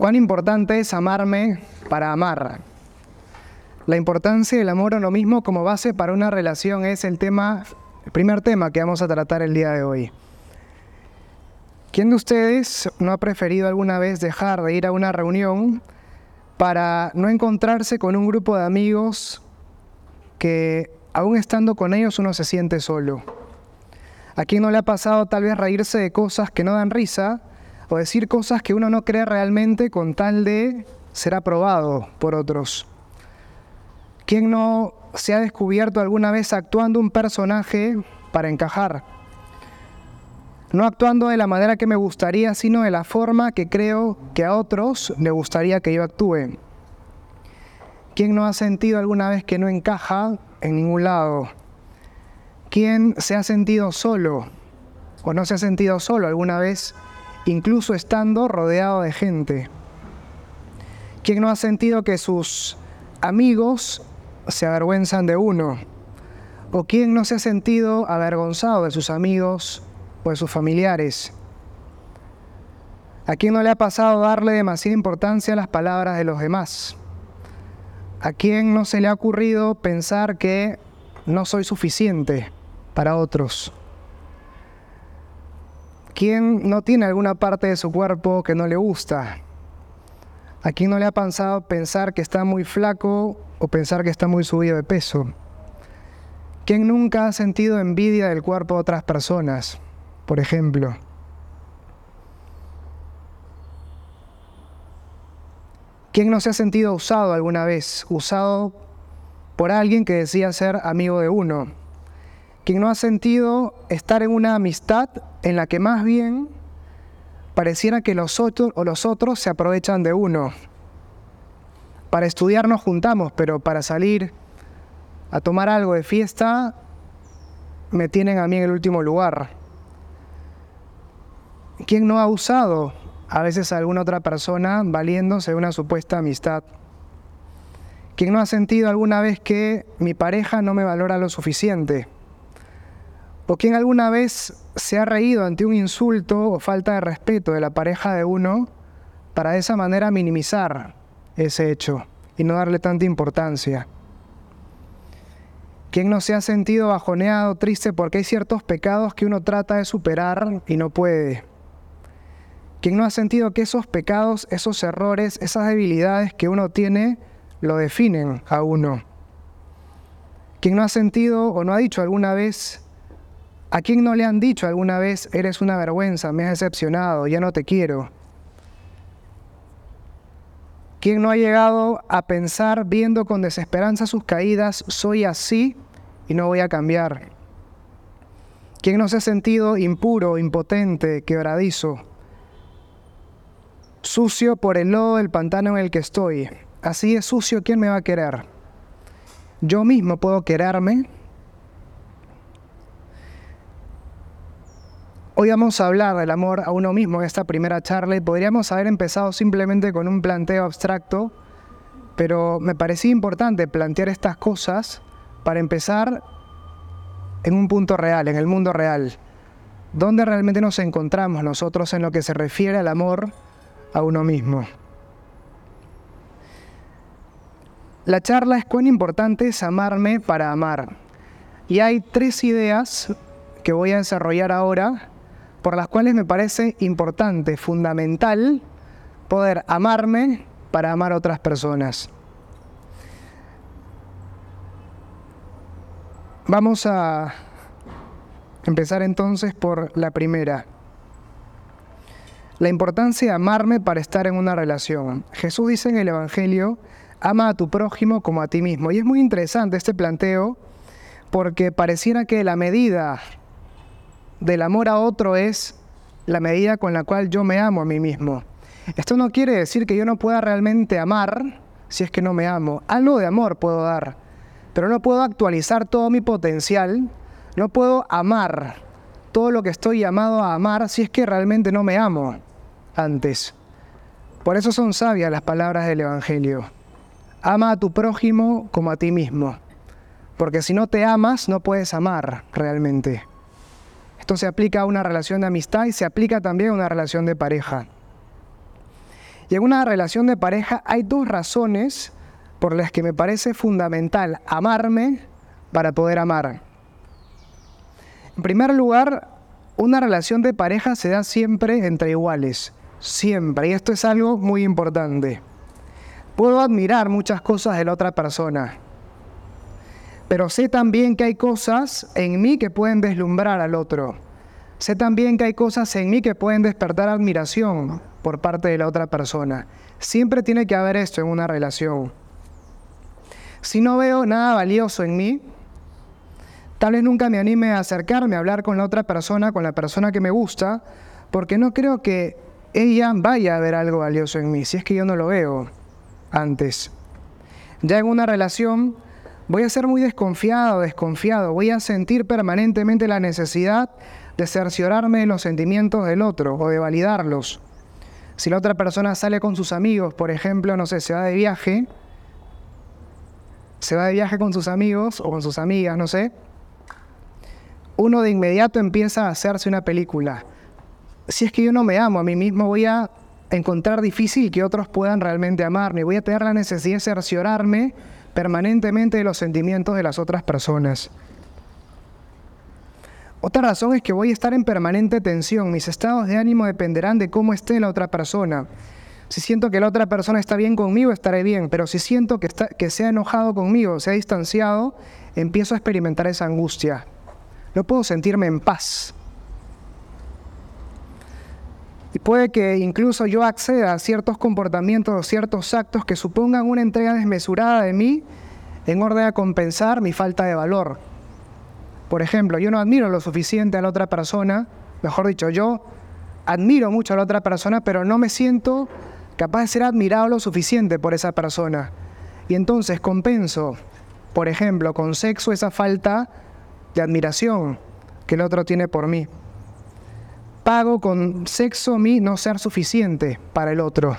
¿Cuán importante es amarme para amar? La importancia del amor a lo mismo como base para una relación es el tema, el primer tema que vamos a tratar el día de hoy. ¿Quién de ustedes no ha preferido alguna vez dejar de ir a una reunión para no encontrarse con un grupo de amigos que aún estando con ellos uno se siente solo? ¿A quién no le ha pasado tal vez reírse de cosas que no dan risa o decir cosas que uno no cree realmente con tal de ser aprobado por otros. ¿Quién no se ha descubierto alguna vez actuando un personaje para encajar? No actuando de la manera que me gustaría, sino de la forma que creo que a otros le gustaría que yo actúe. ¿Quién no ha sentido alguna vez que no encaja en ningún lado? ¿Quién se ha sentido solo o no se ha sentido solo alguna vez incluso estando rodeado de gente. ¿Quién no ha sentido que sus amigos se avergüenzan de uno? ¿O quién no se ha sentido avergonzado de sus amigos o de sus familiares? ¿A quién no le ha pasado darle demasiada importancia a las palabras de los demás? ¿A quién no se le ha ocurrido pensar que no soy suficiente para otros? quién no tiene alguna parte de su cuerpo que no le gusta? ¿A quién no le ha pensado pensar que está muy flaco o pensar que está muy subido de peso? ¿Quién nunca ha sentido envidia del cuerpo de otras personas, por ejemplo? ¿Quién no se ha sentido usado alguna vez? Usado por alguien que decía ser amigo de uno quien no ha sentido estar en una amistad en la que más bien pareciera que los otros o los otros se aprovechan de uno. Para estudiar nos juntamos, pero para salir a tomar algo de fiesta me tienen a mí en el último lugar. ¿Quién no ha usado a veces a alguna otra persona valiéndose de una supuesta amistad? ¿Quién no ha sentido alguna vez que mi pareja no me valora lo suficiente? ¿O quién alguna vez se ha reído ante un insulto o falta de respeto de la pareja de uno para de esa manera minimizar ese hecho y no darle tanta importancia? ¿Quién no se ha sentido bajoneado, triste porque hay ciertos pecados que uno trata de superar y no puede? ¿Quién no ha sentido que esos pecados, esos errores, esas debilidades que uno tiene, lo definen a uno? ¿Quién no ha sentido o no ha dicho alguna vez, ¿A quién no le han dicho alguna vez, eres una vergüenza, me has decepcionado, ya no te quiero? ¿Quién no ha llegado a pensar, viendo con desesperanza sus caídas, soy así y no voy a cambiar? ¿Quién no se ha sentido impuro, impotente, quebradizo, sucio por el lodo del pantano en el que estoy? Así es sucio, ¿quién me va a querer? Yo mismo puedo quererme Hoy vamos a hablar del amor a uno mismo en esta primera charla y podríamos haber empezado simplemente con un planteo abstracto, pero me parecía importante plantear estas cosas para empezar en un punto real, en el mundo real. ¿Dónde realmente nos encontramos nosotros en lo que se refiere al amor a uno mismo? La charla es cuán importante es amarme para amar. Y hay tres ideas que voy a desarrollar ahora por las cuales me parece importante, fundamental, poder amarme para amar a otras personas. Vamos a empezar entonces por la primera. La importancia de amarme para estar en una relación. Jesús dice en el Evangelio, ama a tu prójimo como a ti mismo. Y es muy interesante este planteo porque pareciera que la medida del amor a otro es la medida con la cual yo me amo a mí mismo. Esto no quiere decir que yo no pueda realmente amar si es que no me amo. Algo de amor puedo dar, pero no puedo actualizar todo mi potencial, no puedo amar todo lo que estoy llamado a amar si es que realmente no me amo antes. Por eso son sabias las palabras del Evangelio. Ama a tu prójimo como a ti mismo, porque si no te amas no puedes amar realmente. Esto se aplica a una relación de amistad y se aplica también a una relación de pareja. Y en una relación de pareja hay dos razones por las que me parece fundamental amarme para poder amar. En primer lugar, una relación de pareja se da siempre entre iguales, siempre, y esto es algo muy importante. Puedo admirar muchas cosas de la otra persona, pero sé también que hay cosas en mí que pueden deslumbrar al otro. Sé también que hay cosas en mí que pueden despertar admiración por parte de la otra persona. Siempre tiene que haber esto en una relación. Si no veo nada valioso en mí, tal vez nunca me anime a acercarme a hablar con la otra persona, con la persona que me gusta, porque no creo que ella vaya a ver algo valioso en mí, si es que yo no lo veo antes. Ya en una relación voy a ser muy desconfiado, desconfiado, voy a sentir permanentemente la necesidad de cerciorarme de los sentimientos del otro o de validarlos. Si la otra persona sale con sus amigos, por ejemplo, no sé, se va de viaje, se va de viaje con sus amigos o con sus amigas, no sé, uno de inmediato empieza a hacerse una película. Si es que yo no me amo a mí mismo, voy a encontrar difícil que otros puedan realmente amarme, voy a tener la necesidad de cerciorarme permanentemente de los sentimientos de las otras personas. Otra razón es que voy a estar en permanente tensión. Mis estados de ánimo dependerán de cómo esté la otra persona. Si siento que la otra persona está bien conmigo, estaré bien. Pero si siento que, está, que se ha enojado conmigo, se ha distanciado, empiezo a experimentar esa angustia. No puedo sentirme en paz. Y puede que incluso yo acceda a ciertos comportamientos o ciertos actos que supongan una entrega desmesurada de mí en orden a compensar mi falta de valor. Por ejemplo, yo no admiro lo suficiente a la otra persona, mejor dicho, yo admiro mucho a la otra persona, pero no me siento capaz de ser admirado lo suficiente por esa persona. Y entonces compenso, por ejemplo, con sexo esa falta de admiración que el otro tiene por mí pago con sexo mi no ser suficiente para el otro.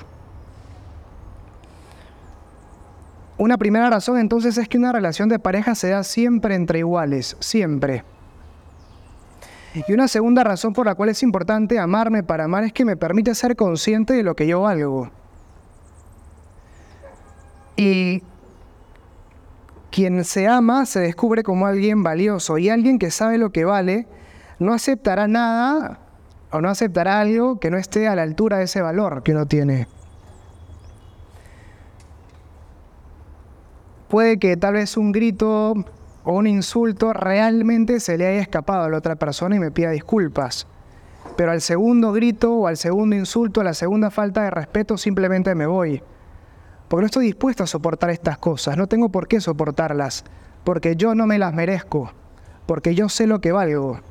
Una primera razón entonces es que una relación de pareja se da siempre entre iguales, siempre. Y una segunda razón por la cual es importante amarme para amar es que me permite ser consciente de lo que yo valgo. Y quien se ama se descubre como alguien valioso y alguien que sabe lo que vale no aceptará nada o no aceptará algo que no esté a la altura de ese valor que uno tiene. Puede que tal vez un grito o un insulto realmente se le haya escapado a la otra persona y me pida disculpas. Pero al segundo grito o al segundo insulto, a la segunda falta de respeto, simplemente me voy. Porque no estoy dispuesto a soportar estas cosas, no tengo por qué soportarlas, porque yo no me las merezco, porque yo sé lo que valgo.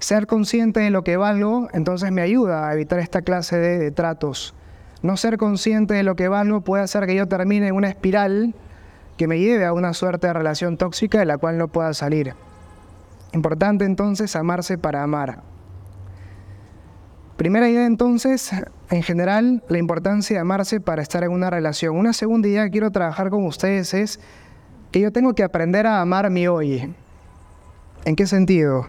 Ser consciente de lo que valgo, entonces me ayuda a evitar esta clase de, tratos. No ser consciente de lo que valgo puede hacer que yo termine en una espiral que me lleve a una suerte de relación tóxica de la cual no pueda salir. Importante entonces amarse para amar. Primera idea entonces, en general, la importancia de amarse para estar en una relación. Una segunda idea que quiero trabajar con ustedes es que yo tengo que aprender a amar mi hoy. ¿En qué sentido?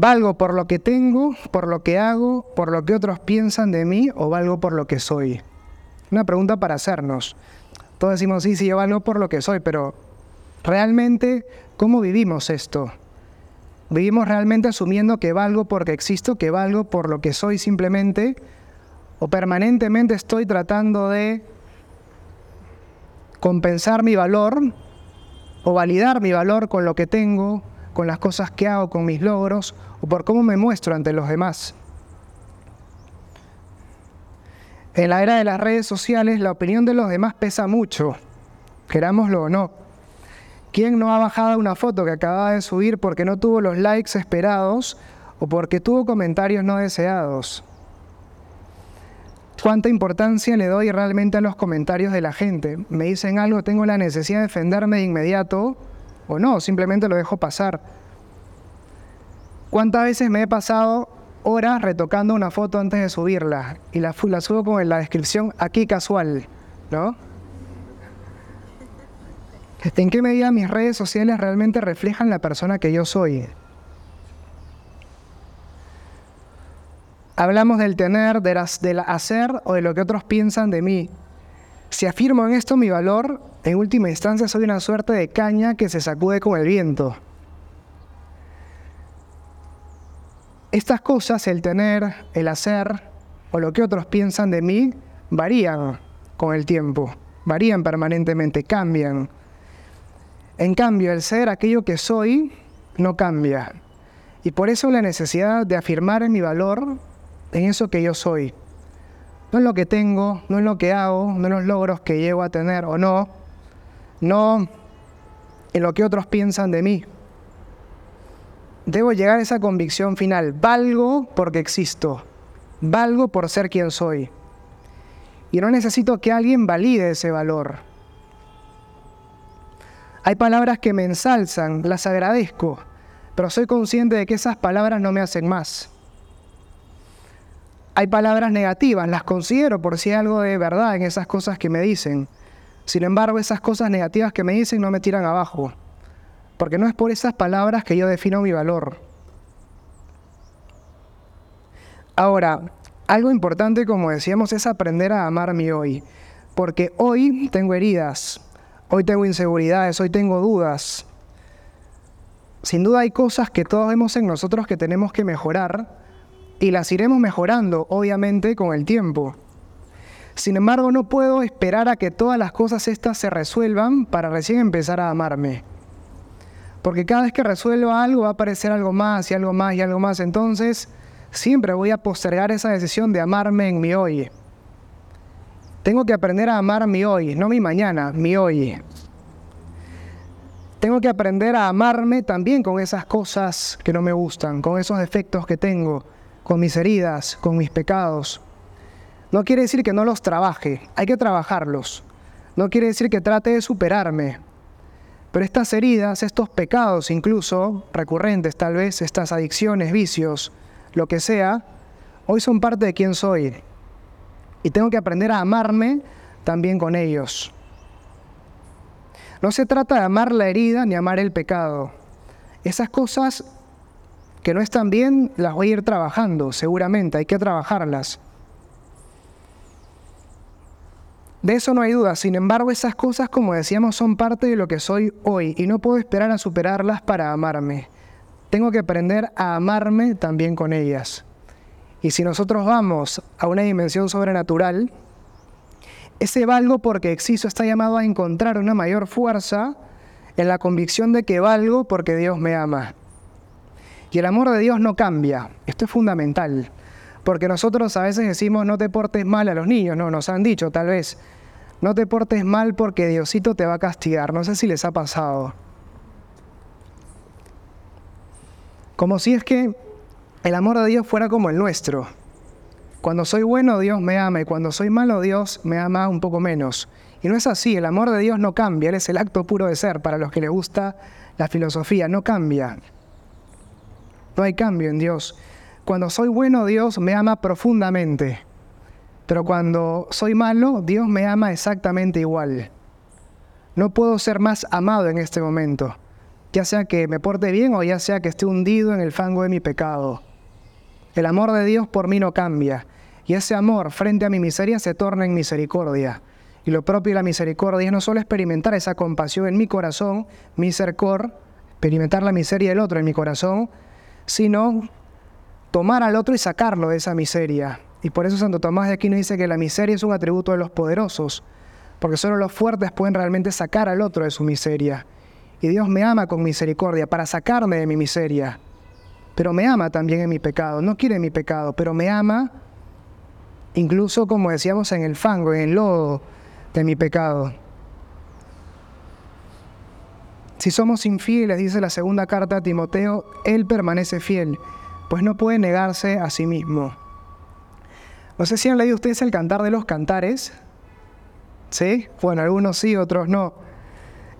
¿Valgo por lo que tengo, por lo que hago, por lo que otros piensan de mí o valgo por lo que soy? Una pregunta para hacernos. Todos decimos, sí, sí, yo valgo por lo que soy, pero realmente, ¿cómo vivimos esto? ¿Vivimos realmente asumiendo que valgo porque existo, que valgo por lo que soy simplemente? ¿O permanentemente estoy tratando de compensar mi valor o validar mi valor con lo que tengo, con las cosas que hago, con mis logros o por cómo me muestro ante los demás. En la era de las redes sociales la opinión de los demás pesa mucho, querámoslo o no. ¿Quién no ha bajado una foto que acababa de subir porque no tuvo los likes esperados o porque tuvo comentarios no deseados? ¿Cuánta importancia le doy realmente a los comentarios de la gente? ¿Me dicen algo, tengo la necesidad de defenderme de inmediato o no, simplemente lo dejo pasar. ¿Cuántas veces me he pasado horas retocando una foto antes de subirla y la, la subo con la descripción aquí casual, ¿no? ¿En qué medida mis redes sociales realmente reflejan la persona que yo soy? Hablamos del tener, del hacer o de lo que otros piensan de mí. Si afirmo en esto mi valor, en última instancia soy una suerte de caña que se sacude con el viento. Estas cosas, el tener, el hacer o lo que otros piensan de mí, varían con el tiempo, varían permanentemente, cambian. En cambio, el ser aquello que soy no cambia. Y por eso la necesidad de afirmar mi valor en eso que yo soy. No en lo que tengo, no en lo que hago, no en los logros que llego a tener o no, no en lo que otros piensan de mí. Debo llegar a esa convicción final. Valgo porque existo. Valgo por ser quien soy. Y no necesito que alguien valide ese valor. Hay palabras que me ensalzan, las agradezco, pero soy consciente de que esas palabras no me hacen más hay palabras negativas, las considero por si hay algo de verdad en esas cosas que me dicen. Sin embargo, esas cosas negativas que me dicen no me tiran abajo, porque no es por esas palabras que yo defino mi valor. Ahora, algo importante, como decíamos, es aprender a amarme hoy, porque hoy tengo heridas, hoy tengo inseguridades, hoy tengo dudas. Sin duda hay cosas que todos vemos en nosotros que tenemos que mejorar, y las iremos mejorando, obviamente, con el tiempo. Sin embargo, no puedo esperar a que todas las cosas estas se resuelvan para recién empezar a amarme. Porque cada vez que resuelva algo va a aparecer algo más y algo más y algo más. Entonces, siempre voy a postergar esa decisión de amarme en mi hoy. Tengo que aprender a amar mi hoy, no mi mañana, mi hoy. Tengo que aprender a amarme también con esas cosas que no me gustan, con esos defectos que tengo con mis heridas, con mis pecados. No quiere decir que no los trabaje, hay que trabajarlos. No quiere decir que trate de superarme. Pero estas heridas, estos pecados incluso, recurrentes tal vez, estas adicciones, vicios, lo que sea, hoy son parte de quien soy. Y tengo que aprender a amarme también con ellos. No se trata de amar la herida ni amar el pecado. Esas cosas que no están bien, las voy a ir trabajando, seguramente, hay que trabajarlas. De eso no hay duda, sin embargo esas cosas, como decíamos, son parte de lo que soy hoy y no puedo esperar a superarlas para amarme. Tengo que aprender a amarme también con ellas. Y si nosotros vamos a una dimensión sobrenatural, ese valgo porque existo está llamado a encontrar una mayor fuerza en la convicción de que valgo porque Dios me ama. Y el amor de Dios no cambia. Esto es fundamental. Porque nosotros a veces decimos no te portes mal a los niños. No, nos han dicho tal vez. No te portes mal porque Diosito te va a castigar. No sé si les ha pasado. Como si es que el amor de Dios fuera como el nuestro. Cuando soy bueno, Dios me ama y cuando soy malo, Dios me ama un poco menos. Y no es así, el amor de Dios no cambia, Él es el acto puro de ser para los que les gusta la filosofía, no cambia. No hay cambio en Dios. Cuando soy bueno, Dios me ama profundamente. Pero cuando soy malo, Dios me ama exactamente igual. No puedo ser más amado en este momento, ya sea que me porte bien o ya sea que esté hundido en el fango de mi pecado. El amor de Dios por mí no cambia, y ese amor frente a mi miseria se torna en misericordia. Y lo propio de la misericordia es no solo experimentar esa compasión en mi corazón, misercor, experimentar la miseria del otro en mi corazón, sino tomar al otro y sacarlo de esa miseria. Y por eso Santo Tomás de Aquino dice que la miseria es un atributo de los poderosos, porque solo los fuertes pueden realmente sacar al otro de su miseria. Y Dios me ama con misericordia para sacarme de mi miseria, pero me ama también en mi pecado. No quiere mi pecado, pero me ama incluso como decíamos en el fango, en el lodo de mi pecado. Si somos infieles, dice la segunda carta a Timoteo, Él permanece fiel, pues no puede negarse a sí mismo. No sé si han leído ustedes el Cantar de los Cantares. ¿Sí? Bueno, algunos sí, otros no.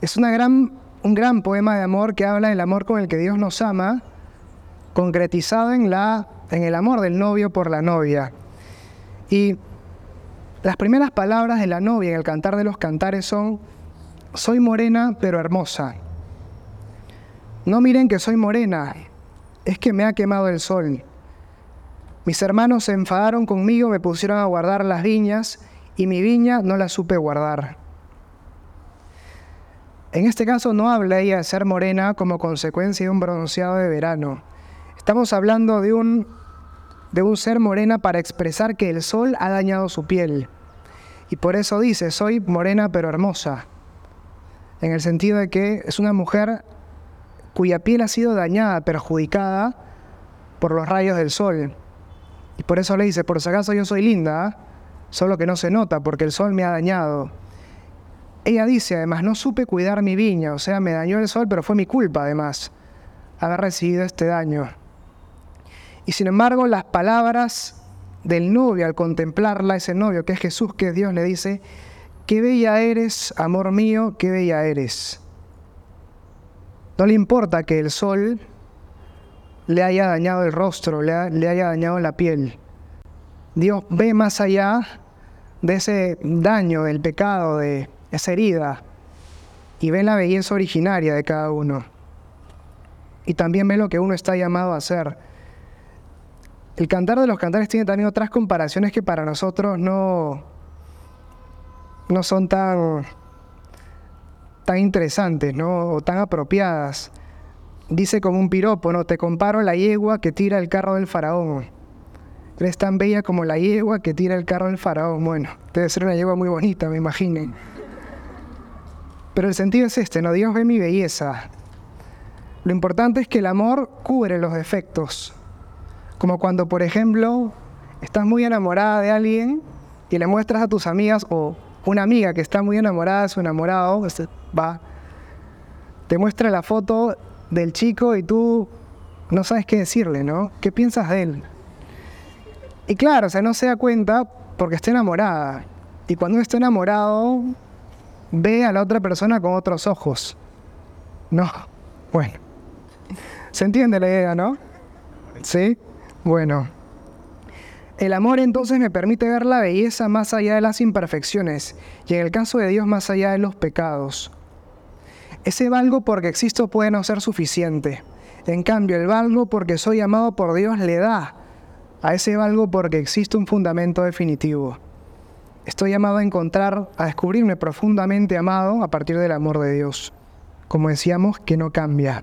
Es un gran poema de amor que habla del amor con el que Dios nos ama, concretizado en, la, en el amor del novio por la novia. Y las primeras palabras de la novia en el Cantar de los Cantares son, soy morena pero hermosa. No miren que soy morena, es que me ha quemado el sol. Mis hermanos se enfadaron conmigo, me pusieron a guardar las viñas y mi viña no la supe guardar. En este caso no habla de ser morena como consecuencia de un bronceado de verano. Estamos hablando de un, de un ser morena para expresar que el sol ha dañado su piel. Y por eso dice, soy morena pero hermosa. En el sentido de que es una mujer cuya piel ha sido dañada, perjudicada por los rayos del sol. Y por eso le dice, por si acaso yo soy linda, solo que no se nota porque el sol me ha dañado. Ella dice, además, no supe cuidar mi viña, o sea, me dañó el sol, pero fue mi culpa, además, haber recibido este daño. Y sin embargo, las palabras del novio al contemplarla, ese novio que es Jesús, que es Dios, le dice, qué bella eres, amor mío, qué bella eres. No le importa que el sol le haya dañado el rostro, le, le haya dañado la piel. Dios ve más allá de ese daño, del pecado, de esa herida, y ve la belleza originaria de cada uno. Y también ve lo que uno está llamado a hacer. El cantar de los cantares tiene también otras comparaciones que para nosotros no, no son tan, tan interesantes, ¿no? o tan apropiadas. Dice como un piropo, ¿no? Te comparo la yegua que tira el carro del faraón. Eres tan bella como la yegua que tira el carro del faraón. Bueno, debe ser una yegua muy bonita, me imaginen. Pero el sentido es este, ¿no? Dios ve mi belleza. Lo importante es que el amor cubre los defectos. Como cuando, por ejemplo, estás muy enamorada de alguien y le muestras a tus amigas o una amiga que está muy enamorada de su enamorado, este, va, te muestra la foto del chico y tú no sabes qué decirle, ¿no? ¿Qué piensas de él? Y claro, o sea, no se da cuenta porque está enamorada. Y cuando uno está enamorado, ve a la otra persona con otros ojos. No, bueno. ¿Se entiende la idea, no? ¿Sí? Bueno. El amor entonces me permite ver la belleza más allá de las imperfecciones y en el caso de Dios más allá de los pecados. Ese valgo porque existo puede no ser suficiente. En cambio, el valgo porque soy amado por Dios le da a ese valgo porque existe un fundamento definitivo. Estoy llamado a encontrar, a descubrirme profundamente amado a partir del amor de Dios. Como decíamos, que no cambia.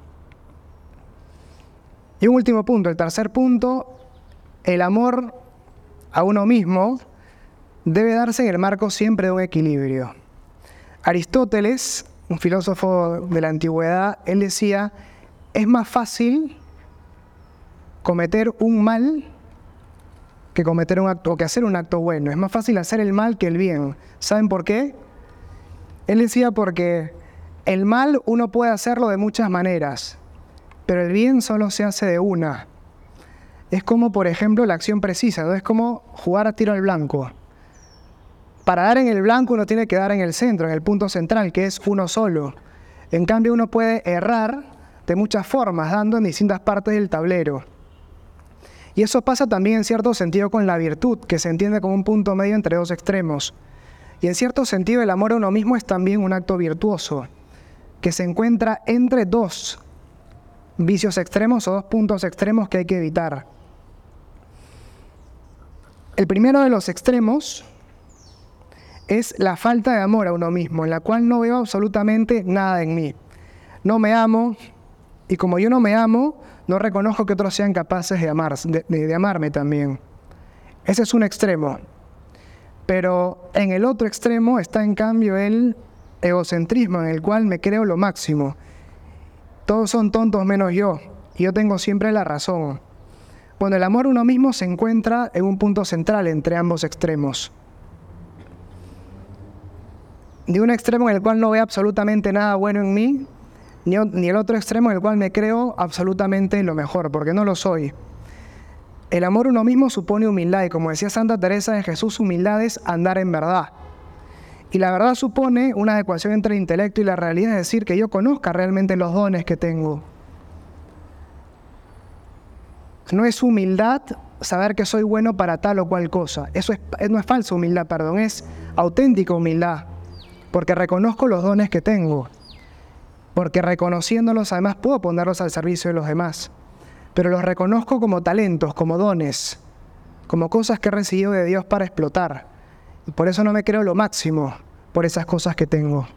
Y un último punto, el tercer punto, el amor a uno mismo debe darse en el marco siempre de un equilibrio. Aristóteles, un filósofo de la antigüedad, él decía, es más fácil cometer un mal que cometer un acto o que hacer un acto bueno. Es más fácil hacer el mal que el bien. ¿Saben por qué? Él decía porque el mal uno puede hacerlo de muchas maneras, pero el bien solo se hace de una. Es como, por ejemplo, la acción precisa, ¿no? es como jugar a tiro al blanco. Para dar en el blanco uno tiene que dar en el centro, en el punto central, que es uno solo. En cambio uno puede errar de muchas formas, dando en distintas partes del tablero. Y eso pasa también en cierto sentido con la virtud, que se entiende como un punto medio entre dos extremos. Y en cierto sentido el amor a uno mismo es también un acto virtuoso, que se encuentra entre dos vicios extremos o dos puntos extremos que hay que evitar. El primero de los extremos es la falta de amor a uno mismo, en la cual no veo absolutamente nada en mí. No me amo y como yo no me amo, no reconozco que otros sean capaces de, amar, de, amarme también. Ese es un extremo. Pero en el otro extremo está en cambio el egocentrismo, en el cual me creo lo máximo. Todos son tontos menos yo, y yo tengo siempre la razón. Bueno, el amor uno mismo se encuentra en un punto central entre ambos extremos. De un extremo en el cual no veo absolutamente nada bueno en mí, ni, el otro extremo en el cual me creo absolutamente lo mejor, porque no lo soy. El amor uno mismo supone humildad y como decía Santa Teresa de Jesús, humildad es andar en verdad. Y la verdad supone una adecuación entre el intelecto y la realidad, es decir, que yo conozca realmente los dones que tengo. No es humildad saber que soy bueno para tal o cual cosa. Eso es, no es falsa humildad, perdón, es auténtica humildad. porque reconozco los dones que tengo, porque reconociéndolos además puedo ponerlos al servicio de los demás, pero los reconozco como talentos, como dones, como cosas que he recibido de Dios para explotar. Y por eso no me creo lo máximo por esas cosas que tengo,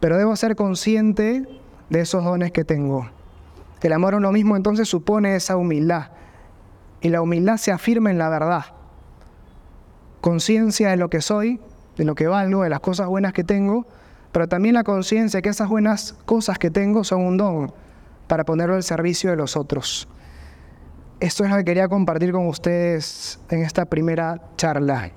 pero debo ser consciente de esos dones que tengo. El amor a uno mismo entonces supone esa humildad, y la humildad se afirma en la verdad. Conciencia de lo que soy, de lo que valgo, de las cosas buenas que tengo, pero también la conciencia de que esas buenas cosas que tengo son un don para ponerlo al servicio de los otros. Esto es lo que quería compartir con ustedes en esta primera charla.